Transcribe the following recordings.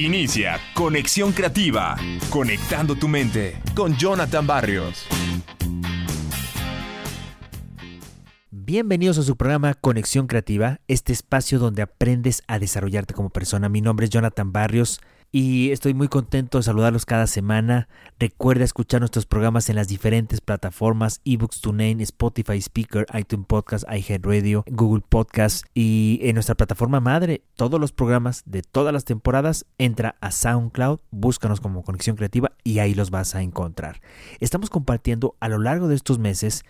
Inicia Conexión Creativa, conectando tu mente con Jonathan Barrios. Bienvenidos a su programa Conexión Creativa, este espacio donde aprendes a desarrollarte como persona. Mi nombre es Jonathan Barrios y estoy muy contento de saludarlos cada semana. Recuerda escuchar nuestros programas en las diferentes plataformas eBooks TuneIn, Spotify Speaker, iTunes Podcast, iHeartRadio, Google Podcast y en nuestra plataforma madre. Todos los programas de todas las temporadas entra a SoundCloud, búscanos como Conexión Creativa y ahí los vas a encontrar. Estamos compartiendo a lo largo de estos meses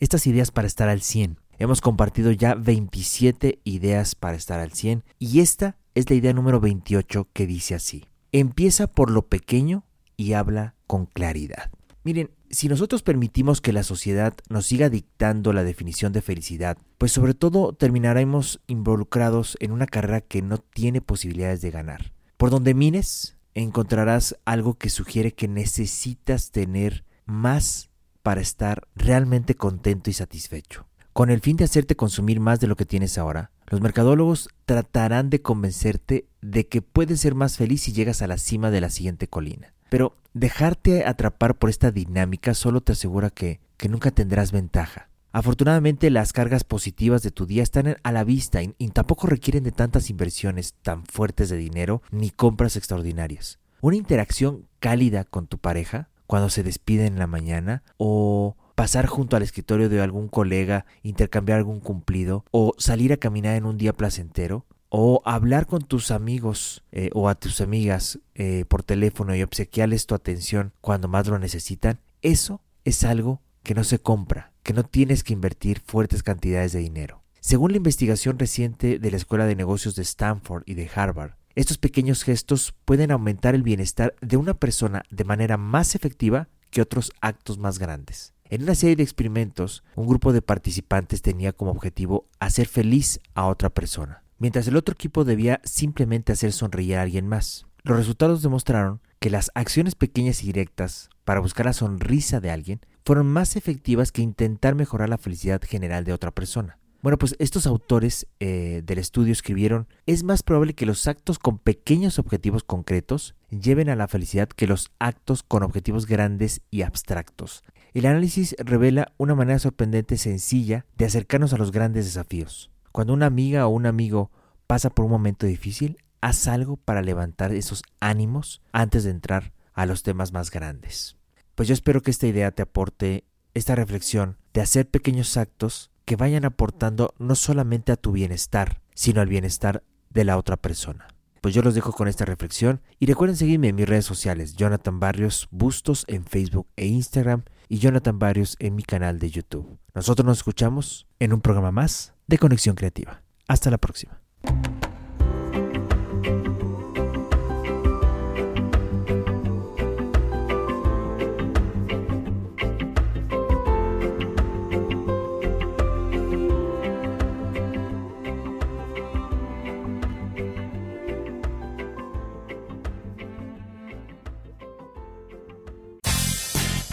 estas ideas para estar al 100. Hemos compartido ya 27 ideas para estar al 100 y esta es la idea número 28 que dice así. Empieza por lo pequeño y habla con claridad. Miren, si nosotros permitimos que la sociedad nos siga dictando la definición de felicidad, pues sobre todo terminaremos involucrados en una carrera que no tiene posibilidades de ganar. Por donde mires, encontrarás algo que sugiere que necesitas tener más para estar realmente contento y satisfecho. Con el fin de hacerte consumir más de lo que tienes ahora, los mercadólogos tratarán de convencerte de que puedes ser más feliz si llegas a la cima de la siguiente colina. Pero dejarte atrapar por esta dinámica solo te asegura que, que nunca tendrás ventaja. Afortunadamente las cargas positivas de tu día están a la vista y, y tampoco requieren de tantas inversiones tan fuertes de dinero ni compras extraordinarias. Una interacción cálida con tu pareja cuando se despide en la mañana o pasar junto al escritorio de algún colega, intercambiar algún cumplido, o salir a caminar en un día placentero, o hablar con tus amigos eh, o a tus amigas eh, por teléfono y obsequiarles tu atención cuando más lo necesitan, eso es algo que no se compra, que no tienes que invertir fuertes cantidades de dinero. Según la investigación reciente de la Escuela de Negocios de Stanford y de Harvard, estos pequeños gestos pueden aumentar el bienestar de una persona de manera más efectiva que otros actos más grandes. En una serie de experimentos, un grupo de participantes tenía como objetivo hacer feliz a otra persona, mientras el otro equipo debía simplemente hacer sonreír a alguien más. Los resultados demostraron que las acciones pequeñas y directas para buscar la sonrisa de alguien fueron más efectivas que intentar mejorar la felicidad general de otra persona. Bueno, pues estos autores eh, del estudio escribieron, es más probable que los actos con pequeños objetivos concretos lleven a la felicidad que los actos con objetivos grandes y abstractos. El análisis revela una manera sorprendente sencilla de acercarnos a los grandes desafíos. Cuando una amiga o un amigo pasa por un momento difícil, haz algo para levantar esos ánimos antes de entrar a los temas más grandes. Pues yo espero que esta idea te aporte esta reflexión de hacer pequeños actos que vayan aportando no solamente a tu bienestar, sino al bienestar de la otra persona. Pues yo los dejo con esta reflexión y recuerden seguirme en mis redes sociales, Jonathan Barrios Bustos en Facebook e Instagram y Jonathan Barrios en mi canal de YouTube. Nosotros nos escuchamos en un programa más de Conexión Creativa. Hasta la próxima.